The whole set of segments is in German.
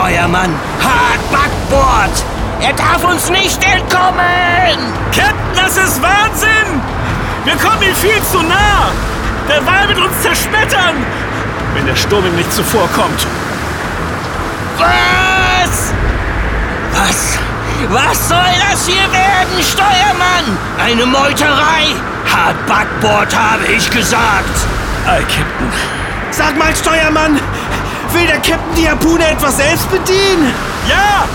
Steuermann, hart Backbord! Er darf uns nicht entkommen! Captain, das ist Wahnsinn! Wir kommen ihm viel zu nah! Der Wal wird uns zerschmettern! Wenn der Sturm ihm nicht zuvorkommt. Was? Was? Was soll das hier werden, Steuermann? Eine Meuterei? Hart Backbord, habe ich gesagt. Ei, Captain. Sag mal, Steuermann, will der Captain die Harpune etwas selbst bedienen? Ja!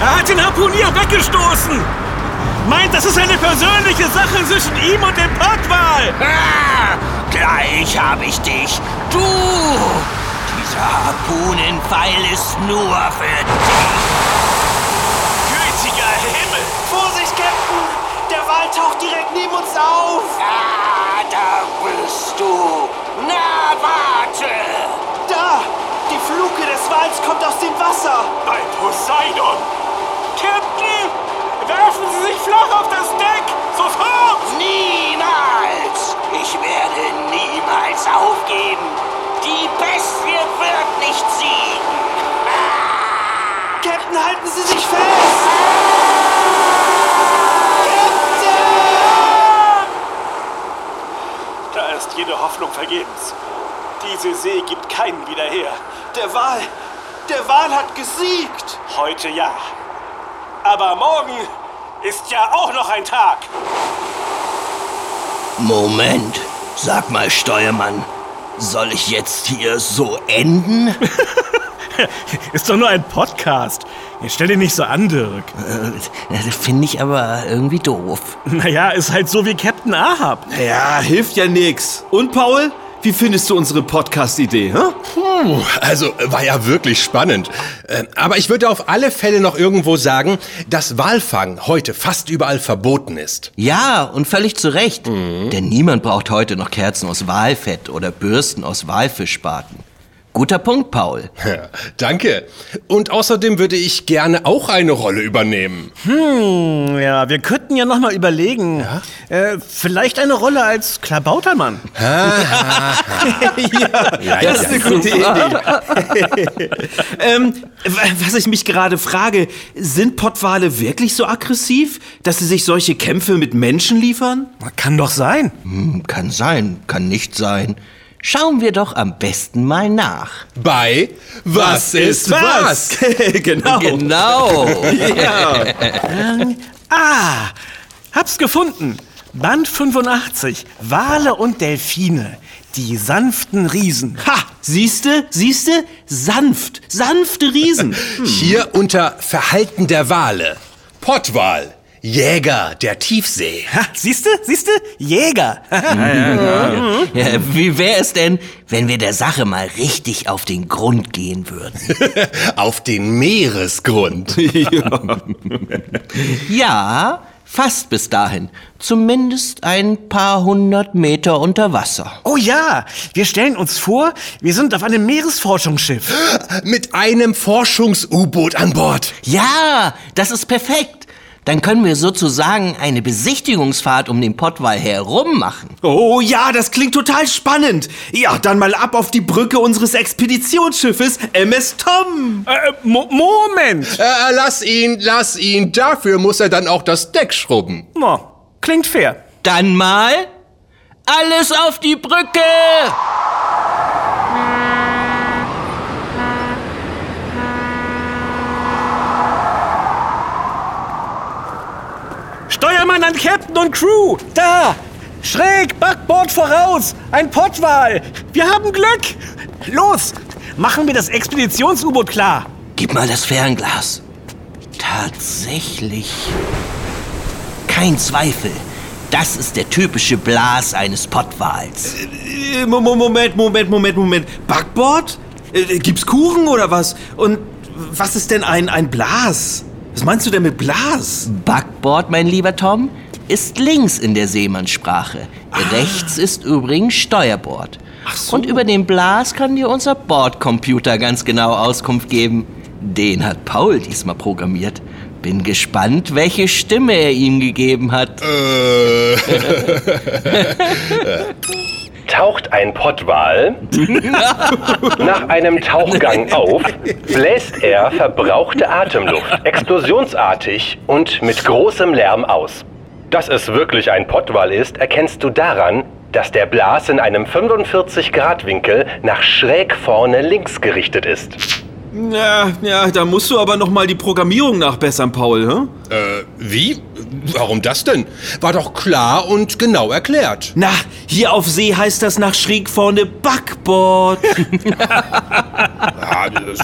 Er hat den Harpunier weggestoßen! Meint, das ist eine persönliche Sache zwischen ihm und dem Pottwal! Ah, gleich habe ich dich. Du! Dieser Harpunenpfeil ist nur für dich. Gütiger Himmel! Vorsicht, Captain! Der Wal taucht direkt neben uns auf! Ah, da bist du. Na, warte! Da! Die Fluke des Wals kommt aus dem Wasser! Bei Poseidon! Captain! Werfen Sie sich flach auf das Deck! Sofort! Niemals! Ich werde niemals aufgeben. Die Bestie wird nicht siegen. Captain, halten Sie sich fest! Da ist jede Hoffnung vergebens. Diese See gibt keinen wieder her. Der Wal! Der Wal hat gesiegt! Heute ja. Aber morgen ist ja auch noch ein Tag. Moment. Sag mal, Steuermann. Soll ich jetzt hier so enden? Ist doch nur ein Podcast. Jetzt stell dich nicht so an, Dirk. Äh, Finde ich aber irgendwie doof. Naja, ist halt so wie Captain Ahab. Ja, hilft ja nix. Und Paul? Wie findest du unsere Podcast-Idee, hä? Puh, also war ja wirklich spannend. Äh, Aber ich würde auf alle Fälle noch irgendwo sagen, dass Walfang heute fast überall verboten ist. Ja, und völlig zu Recht. Denn niemand braucht heute noch Kerzen aus Walfett oder Bürsten aus Walfischspaten. Guter Punkt, Paul. Ja, danke. Und außerdem würde ich gerne auch eine Rolle übernehmen. Hm, ja, wir könnten ja noch mal überlegen. Äh, vielleicht eine Rolle als Klabautermann. Ja, das ist eine gute Idee. ähm, was ich mich gerade frage, sind Pottwale wirklich so aggressiv, dass sie sich solche Kämpfe mit Menschen liefern? Kann doch sein. Hm, kann sein, kann nicht sein. Schauen wir doch am besten mal nach. Bei Was ist was? genau. Genau. Ja. Ah, hab's gefunden. Band 85. Wale und Delfine. Die sanften Riesen. Ha, siehste, siehste, sanft, sanfte Riesen. Hier unter Verhalten der Wale. Pottwal, Jäger der Tiefsee. Ha, siehste, siehste? Jäger. Ja, wie wäre es denn, wenn wir der Sache mal richtig auf den Grund gehen würden? Auf den Meeresgrund. Ja, fast bis dahin. Zumindest ein paar hundert Meter unter Wasser. oh ja, wir stellen uns vor, wir sind auf einem Meeresforschungsschiff. Mit einem Forschungs-U-Boot an Bord. Ja, das ist perfekt. Dann können wir sozusagen eine Besichtigungsfahrt um den Pottwal herum machen. Oh ja, das klingt total spannend. Ja, dann mal ab auf die Brücke unseres Expeditionsschiffes MS Tom. Äh, Mo Moment. Äh, lass ihn, lass ihn. Dafür muss er dann auch das Deck schrubben. Oh, klingt fair. Dann mal alles auf die Brücke! Steuermann an Captain und Crew. Da. Schräg, Backbord voraus. Ein Pottwal. Wir haben Glück. Los, machen wir das Expeditions-U-Boot klar. Gib mal das Fernglas. Tatsächlich. Kein Zweifel. Das ist der typische Blas eines Pottwals. Äh, Mo- Moment, Moment, Moment, Moment. Backbord? Äh, Gibt's Kuchen oder was? Und was ist denn ein, ein Blas? Was meinst du denn mit Blas? Backbord, mein lieber Tom, ist links in der Seemannssprache. Rechts ist übrigens Steuerbord. Ach so. Und über den Blas kann dir unser Bordcomputer ganz genau Auskunft geben. Den hat Paul diesmal programmiert. Bin gespannt, welche Stimme er ihm gegeben hat. Äh, Taucht ein Pottwal nach einem Tauchgang auf, bläst er verbrauchte Atemluft explosionsartig und mit großem Lärm aus. Dass es wirklich ein Pottwal ist, erkennst du daran, dass der Blas in einem 45-Grad-Winkel nach schräg vorne links gerichtet ist. Ja, ja, da musst du aber noch mal die Programmierung nachbessern, Paul, hä? Äh, wie? Warum das denn? War doch klar und genau erklärt. Na, hier auf See heißt das nach schräg vorne Backbord. Ja, das,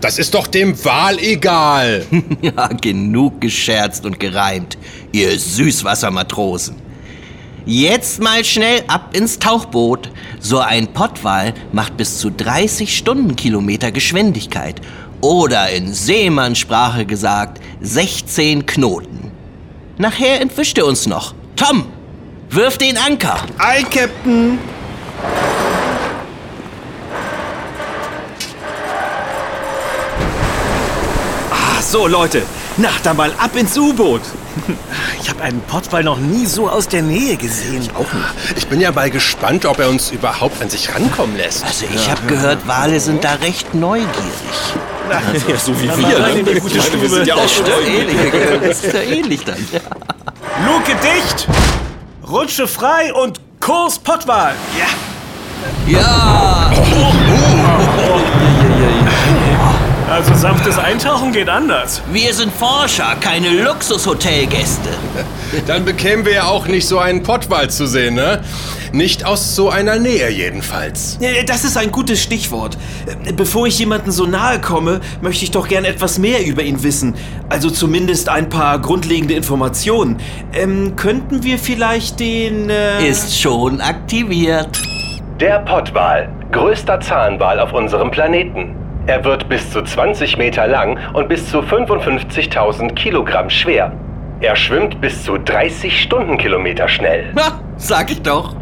das ist doch dem Wal egal. Ja, genug gescherzt und gereimt, ihr Süßwassermatrosen. Jetzt mal schnell ab ins Tauchboot. So ein Pottwal macht bis zu 30 Stundenkilometer Geschwindigkeit. Oder in Seemannssprache gesagt 16 Knoten. Nachher entwischt er uns noch. Tom, wirf den Anker. Ei, Captain. Ah, so, Leute. Na, dann mal ab ins U-Boot. Ich habe einen Pottwal noch nie so aus der Nähe gesehen. Auch nicht. Ich bin ja mal gespannt, ob er uns überhaupt an sich rankommen lässt. Also ich habe gehört, Wale sind da recht neugierig. Ja, so wie Na, wir. in die ne? gute Ich meine, wir Stube. sind ja auch Das ähnlich, das ist doch ähnlich dann. Luke dicht! Rutsche frei und Kurs Pottwal! Ja! Ja, Also sanftes Eintauchen geht anders. wir sind Forscher, keine Luxushotelgäste. Dann bekämen wir ja auch nicht so einen Pottwal zu sehen, ne? Nicht aus so einer Nähe jedenfalls. Äh, Das ist ein gutes Stichwort. Äh, Bevor ich jemandem so nahe komme, möchte ich doch gern etwas mehr über ihn wissen. Also zumindest ein paar grundlegende Informationen. Ähm, könnten wir vielleicht den... Äh Ist schon aktiviert. Der Pottwal, größter Zahnwal auf unserem Planeten. Er wird bis zu 20 Meter lang und bis zu 55.000 Kilogramm schwer. Er schwimmt bis zu 30 Stundenkilometer schnell. Ha, sag ich doch.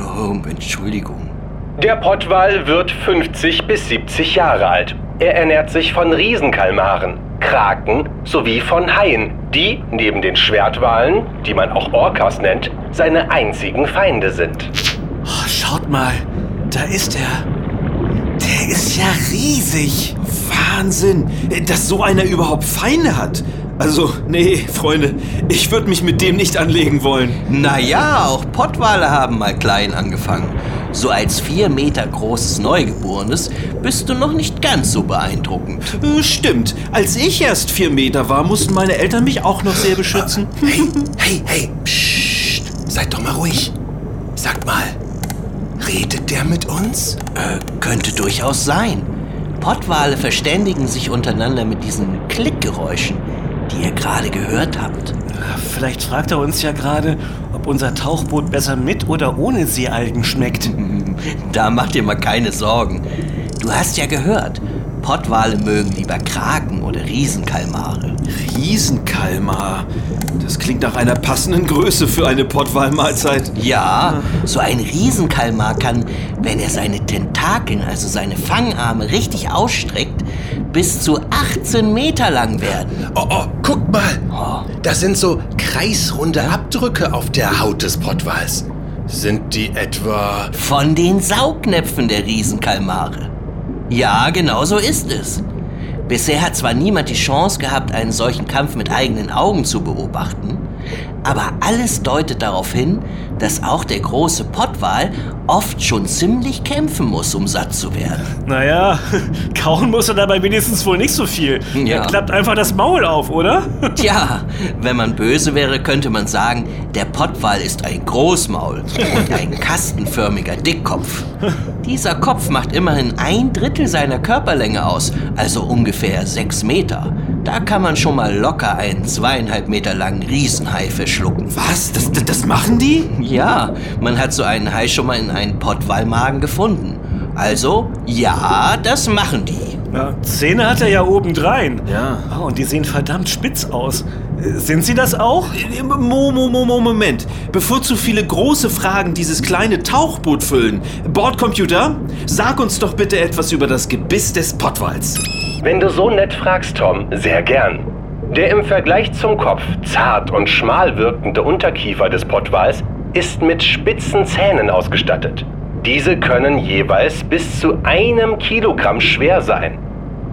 Oh, Entschuldigung. Der Pottwal wird 50 bis 70 Jahre alt. Er ernährt sich von Riesenkalmaren, Kraken sowie von Haien, die, neben den Schwertwalen, die man auch Orcas nennt, seine einzigen Feinde sind. Oh, schaut mal, da ist er. Der ist ja riesig. Wahnsinn, dass so einer überhaupt Feinde hat. Also, nee, Freunde, ich würde mich mit dem nicht anlegen wollen. Naja, auch Pottwale haben mal klein angefangen. So als vier Meter großes Neugeborenes bist du noch nicht ganz so beeindruckend. Äh, Stimmt, als ich erst vier Meter war, mussten meine Eltern mich auch noch sehr beschützen. Hey, hey, hey, psst, seid doch mal ruhig. Sagt mal, redet der mit uns? Äh, könnte durchaus sein. Pottwale verständigen sich untereinander mit diesen Klickgeräuschen, die ihr gerade gehört habt. Vielleicht fragt er uns ja gerade, ob unser Tauchboot besser mit oder ohne Seealgen schmeckt. Da mach dir mal keine Sorgen. Du hast ja gehört, Pottwale mögen lieber Kraken oder Riesenkalmare. Riesenkalmar. Das klingt nach einer passenden Größe für eine Pottwalmahlzeit. Ja, so ein Riesenkalmar kann, wenn er seine Tentakeln, also seine Fangarme, richtig ausstreckt, bis zu 18 Meter lang werden. Oh, oh, guckt mal. Das sind so kreisrunde Abdrücke auf der Haut des Pottwals. Sind die etwa... Von den Saugnäpfen der Riesenkalmare. Ja, genau so ist es. Bisher hat zwar niemand die Chance gehabt, einen solchen Kampf mit eigenen Augen zu beobachten, aber alles deutet darauf hin, dass auch der große Pottwal oft schon ziemlich kämpfen muss, um satt zu werden. Naja, kauen muss er dabei wenigstens wohl nicht so viel. Ja. Er klappt einfach das Maul auf, oder? Tja, wenn man böse wäre, könnte man sagen, der Pottwal ist ein Großmaul und ein kastenförmiger Dickkopf. Dieser Kopf macht immerhin ein Drittel seiner Körperlänge aus, also ungefähr sechs Meter. Da kann man schon mal locker einen zweieinhalb Meter langen Riesenhai verschlucken. Was? Das, das, das machen die? Ja, man hat so einen Hai schon mal in einen Pottwalmagen gefunden. Also, ja, das machen die. Ja, Zähne hat er ja obendrein. Ja. Oh, und die sehen verdammt spitz aus. Sind sie das auch? Mo, Mo, Mo, Mo, Moment. Bevor zu viele große Fragen dieses kleine Tauchboot füllen. Bordcomputer, sag uns doch bitte etwas über das Gebiss des Pottwals. Wenn du so nett fragst, Tom, sehr gern. Der im Vergleich zum Kopf zart und schmal wirkende Unterkiefer des Pottwals ist mit spitzen Zähnen ausgestattet. Diese können jeweils bis zu einem Kilogramm schwer sein.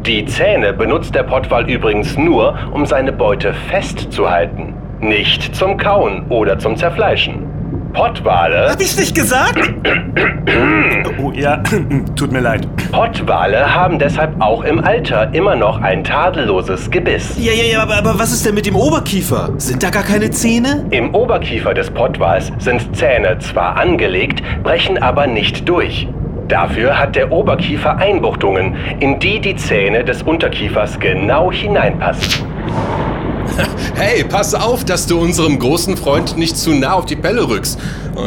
Die Zähne benutzt der Pottwal übrigens nur, um seine Beute festzuhalten, nicht zum Kauen oder zum Zerfleischen. Pottwale, Hab ich's nicht gesagt? oh ja, tut mir leid. Pottwale haben deshalb auch im Alter immer noch ein tadelloses Gebiss. Ja, ja, ja, aber, aber was ist denn mit dem Oberkiefer? Sind da gar keine Zähne? Im Oberkiefer des Pottwals sind Zähne zwar angelegt, brechen aber nicht durch. Dafür hat der Oberkiefer Einbuchtungen, in die die Zähne des Unterkiefers genau hineinpassen. Hey, pass auf, dass du unserem großen Freund nicht zu nah auf die Pelle rückst.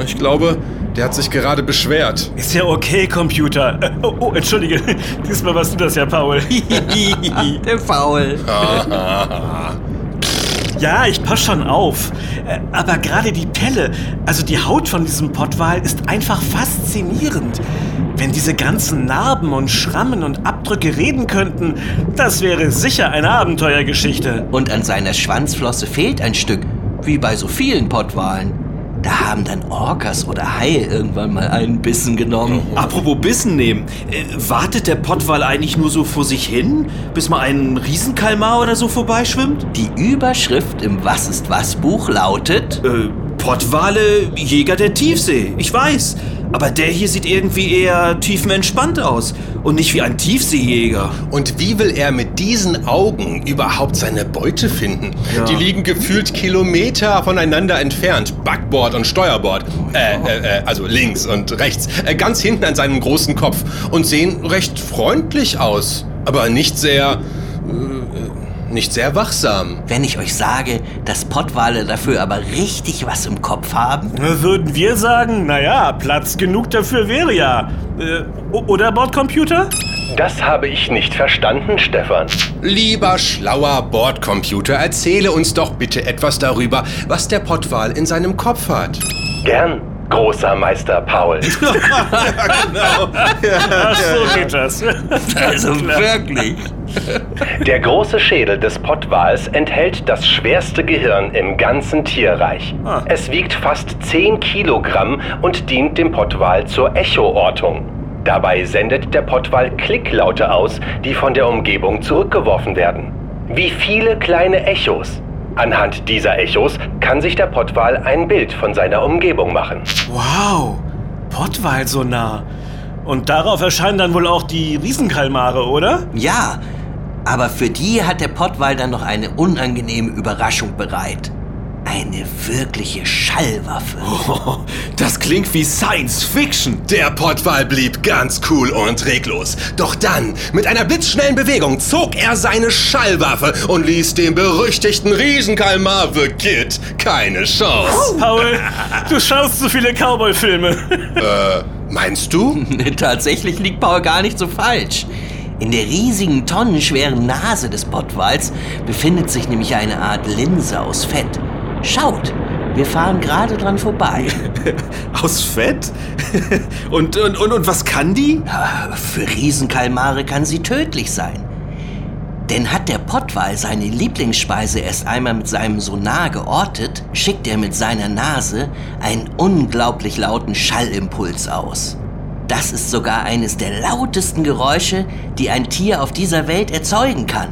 Ich glaube, der hat sich gerade beschwert. Ist ja okay, Computer. Äh, Oh, oh, entschuldige. Diesmal warst du das ja, Paul. Der Faul. Ja, ich pass schon auf. Äh, Aber gerade die Pelle, also die Haut von diesem Pottwal, ist einfach faszinierend. Wenn diese ganzen Narben und Schrammen und Abdrücke reden könnten, das wäre sicher eine Abenteuergeschichte. Und an seiner Schwanzflosse fehlt ein Stück, wie bei so vielen Pottwalen. Da haben dann Orcas oder Haie irgendwann mal einen Bissen genommen. Apropos Bissen nehmen. Äh, wartet der Pottwal eigentlich nur so vor sich hin, bis mal ein Riesenkalmar oder so vorbeischwimmt? Die Überschrift im Was ist was Buch lautet Äh, Pottwale, Jäger der Tiefsee. Ich weiß. Aber der hier sieht irgendwie eher tiefenentspannt aus. Und nicht wie ein Tiefseejäger. Und wie will er mit diesen Augen überhaupt seine Beute finden? Die liegen gefühlt Kilometer voneinander entfernt. Backbord und Steuerbord. Äh, äh, äh, also links und rechts. Äh, ganz hinten an seinem großen Kopf. Und sehen recht freundlich aus. Aber nicht sehr. Nicht sehr wachsam. Wenn ich euch sage, dass Pottwale dafür aber richtig was im Kopf haben? Würden wir sagen, naja, Platz genug dafür wäre ja. Äh, oder Bordcomputer? Das habe ich nicht verstanden, Stefan. Lieber schlauer Bordcomputer, erzähle uns doch bitte etwas darüber, was der Pottwal in seinem Kopf hat. Gern, großer Meister Paul. Ach, so geht das. Also wirklich. Der große Schädel des Pottwals enthält das schwerste Gehirn im ganzen Tierreich. Es wiegt fast 10 Kilogramm und dient dem Pottwal zur Echoortung. Dabei sendet der Pottwal Klicklaute aus, die von der Umgebung zurückgeworfen werden. Wie viele kleine Echos. Anhand dieser Echos kann sich der Pottwal ein Bild von seiner Umgebung machen. Wow, Pottwal so nah. Und darauf erscheinen dann wohl auch die Riesenkalmare, oder? Ja, aber für die hat der Pottwal dann noch eine unangenehme Überraschung bereit. Eine wirkliche Schallwaffe. Oh, das klingt wie Science Fiction. Der Pottwal blieb ganz cool und reglos. Doch dann, mit einer blitzschnellen Bewegung, zog er seine Schallwaffe und ließ dem berüchtigten Riesenkalmar The Kid keine Chance. Paul, du schaust zu viele Cowboy-Filme. Meinst du? Tatsächlich liegt Paul gar nicht so falsch. In der riesigen, tonnenschweren Nase des Pottwals befindet sich nämlich eine Art Linse aus Fett. Schaut, wir fahren gerade dran vorbei. Aus Fett? und, und, und, und was kann die? Für Riesenkalmare kann sie tödlich sein. Denn hat der Pottwal seine Lieblingsspeise erst einmal mit seinem Sonar geortet, schickt er mit seiner Nase einen unglaublich lauten Schallimpuls aus. Das ist sogar eines der lautesten Geräusche, die ein Tier auf dieser Welt erzeugen kann.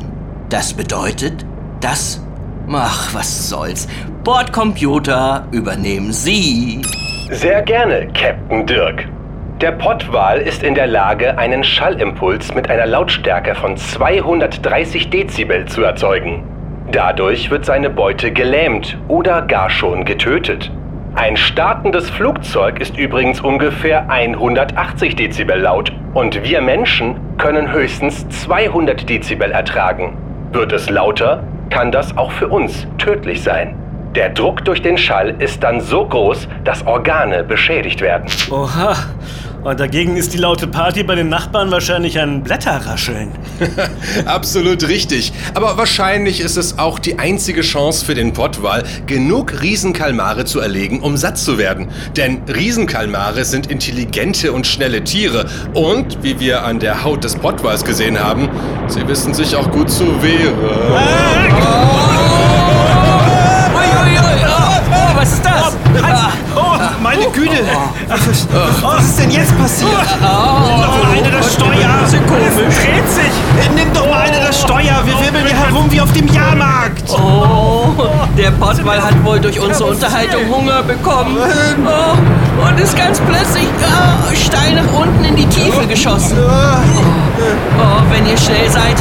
Das bedeutet, dass... Ach, was soll's. Bordcomputer übernehmen Sie. Sehr gerne, Captain Dirk. Der Pottwal ist in der Lage, einen Schallimpuls mit einer Lautstärke von 230 Dezibel zu erzeugen. Dadurch wird seine Beute gelähmt oder gar schon getötet. Ein startendes Flugzeug ist übrigens ungefähr 180 Dezibel laut und wir Menschen können höchstens 200 Dezibel ertragen. Wird es lauter, kann das auch für uns tödlich sein. Der Druck durch den Schall ist dann so groß, dass Organe beschädigt werden. Oha. Und dagegen ist die laute Party bei den Nachbarn wahrscheinlich ein Blätterrascheln. Absolut richtig. Aber wahrscheinlich ist es auch die einzige Chance für den Pottwal, genug Riesenkalmare zu erlegen, um satt zu werden. Denn Riesenkalmare sind intelligente und schnelle Tiere. Und, wie wir an der Haut des Pottwals gesehen haben, sie wissen sich auch gut zu wehren. Uiuiui, oh, oh, was ist das? Ah, Güte! Was ist denn jetzt passiert? Nimm doch mal eine das Steuer! Das dreht sich! Nimm doch mal eine das Steuer! Wir wirbeln hier herum wie auf dem Jahrmarkt! Oh, der Pottwal hat wohl durch unsere Unterhaltung Hunger bekommen. Oh, und ist ganz plötzlich oh, steil nach unten in die Tiefe geschossen. Oh, oh, wenn ihr schnell seid,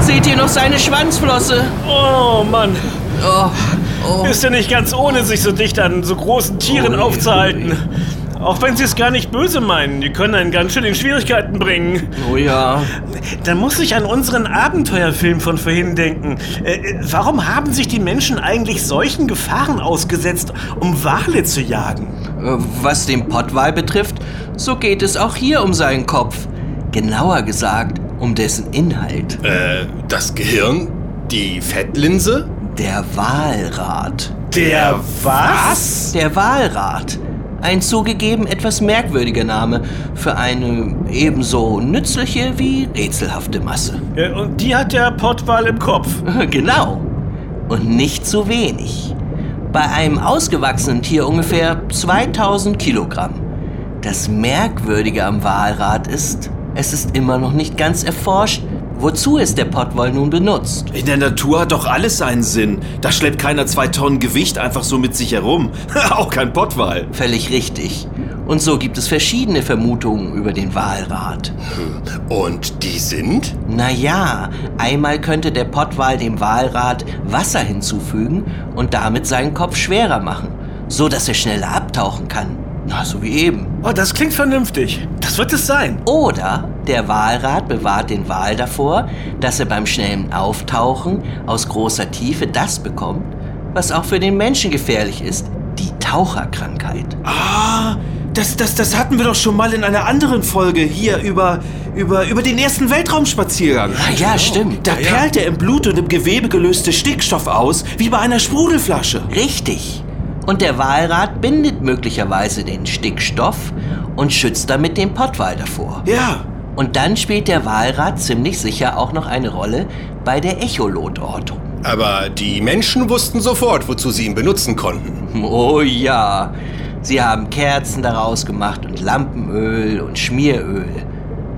seht ihr noch seine Schwanzflosse. Oh Mann, Oh, oh. ist ja nicht ganz ohne, sich so dicht an so großen Tieren aufzuhalten. Auch wenn sie es gar nicht böse meinen, die können einen ganz schön in Schwierigkeiten bringen. oh ja. Da muss ich an unseren Abenteuerfilm von vorhin denken. Äh, äh, warum haben sich die Menschen eigentlich solchen Gefahren ausgesetzt, um Wale zu jagen? Äh, Was den Pottwal betrifft, so geht es auch hier um seinen Kopf. Genauer gesagt, um dessen Inhalt. Äh, das Gehirn? Die Fettlinse? Der Walrat. Der was? Der Walrat. Ein zugegeben etwas merkwürdiger Name für eine ebenso nützliche wie rätselhafte Masse. Äh, Und die hat der Pottwal im Kopf. Genau. Und nicht zu wenig. Bei einem ausgewachsenen Tier ungefähr 2000 Kilogramm. Das Merkwürdige am Walrat ist, es ist immer noch nicht ganz erforscht, wozu es der Pottwal nun benutzt. In der Natur hat doch alles seinen Sinn. Da schleppt keiner zwei Tonnen Gewicht einfach so mit sich herum. Auch kein Pottwal. Völlig richtig. Und so gibt es verschiedene Vermutungen über den Walrat. Und die sind? Naja, einmal könnte der Pottwal dem Walrat Wasser hinzufügen und damit seinen Kopf schwerer machen, so dass er schneller abtauchen kann. Na, so wie eben. Oh, das klingt vernünftig. Das wird es sein. Oder der Walrat bewahrt den Wal davor, dass er beim schnellen Auftauchen aus großer Tiefe das bekommt, was auch für den Menschen gefährlich ist, die Taucherkrankheit. Ah, das, das, das hatten wir doch schon mal in einer anderen Folge hier über, über, über den ersten Weltraumspaziergang. Ah, ja, stimmt. Da perlt der im Blut und im Gewebe gelöste Stickstoff aus, wie bei einer Sprudelflasche. Richtig. Und der Walrat bindet möglicherweise den Stickstoff und schützt damit den Pottwal davor. Ja, Und dann spielt der Walrat ziemlich sicher auch noch eine Rolle bei der Echolotortung. Aber die Menschen wussten sofort, wozu sie ihn benutzen konnten. Oh ja, sie haben Kerzen daraus gemacht und Lampenöl und Schmieröl.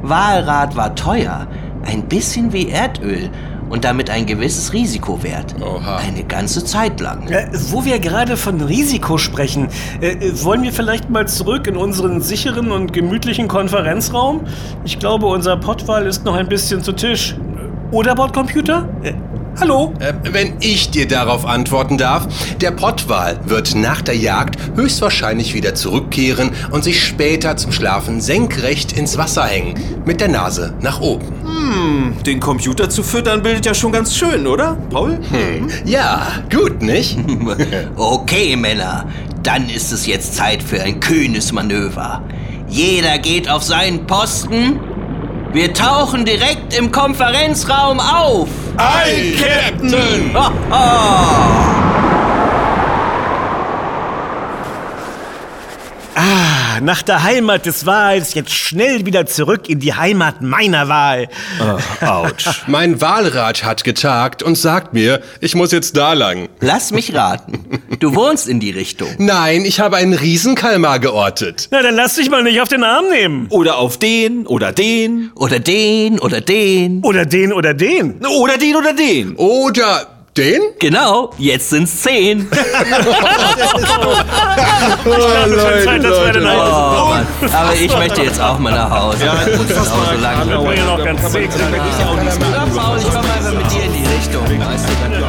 Walrat war teuer, ein bisschen wie Erdöl und damit ein gewisses Risiko wert. Oha. Eine ganze Zeit lang. Äh, wo wir gerade von Risiko sprechen, äh, äh, wollen wir vielleicht mal zurück in unseren sicheren und gemütlichen Konferenzraum? Ich glaube, unser Pottwal ist noch ein bisschen zu Tisch. Oder Bordcomputer? Hallo? Äh, wenn ich dir darauf antworten darf, der Pottwal wird nach der Jagd höchstwahrscheinlich wieder zurückkehren und sich später zum Schlafen senkrecht ins Wasser hängen, mit der Nase nach oben. den Computer zu füttern bildet ja schon ganz schön, oder, Paul? Ja, gut, nicht? Okay, Männer, dann ist es jetzt Zeit für ein kühnes Manöver. Jeder geht auf seinen Posten. Wir tauchen direkt im Konferenzraum auf. Ei, Captain! Nach der Heimat des Wals jetzt schnell wieder zurück in die Heimat meiner Wahl. Autsch. Mein Wahlrat hat getagt und sagt mir, ich muss jetzt da lang. Lass mich raten. Du wohnst in die Richtung. Nein, ich habe einen Riesenkalmar geortet. Na, dann lass dich mal nicht auf den Arm nehmen. Oder auf den, oder den, Oder den, oder den. Oder den oder den. oder den, oder den. Oder den? Genau, jetzt sind's zehn. Ich glaube, es wird Zeit, dass wir. Oh, Mann. Aber ich möchte jetzt auch mal nach Hause. Ja, ich muss auch so lange. Wir bringen noch ganz. Ja, Paul, ich komm einfach mit dir in die Richtung. Weißt du,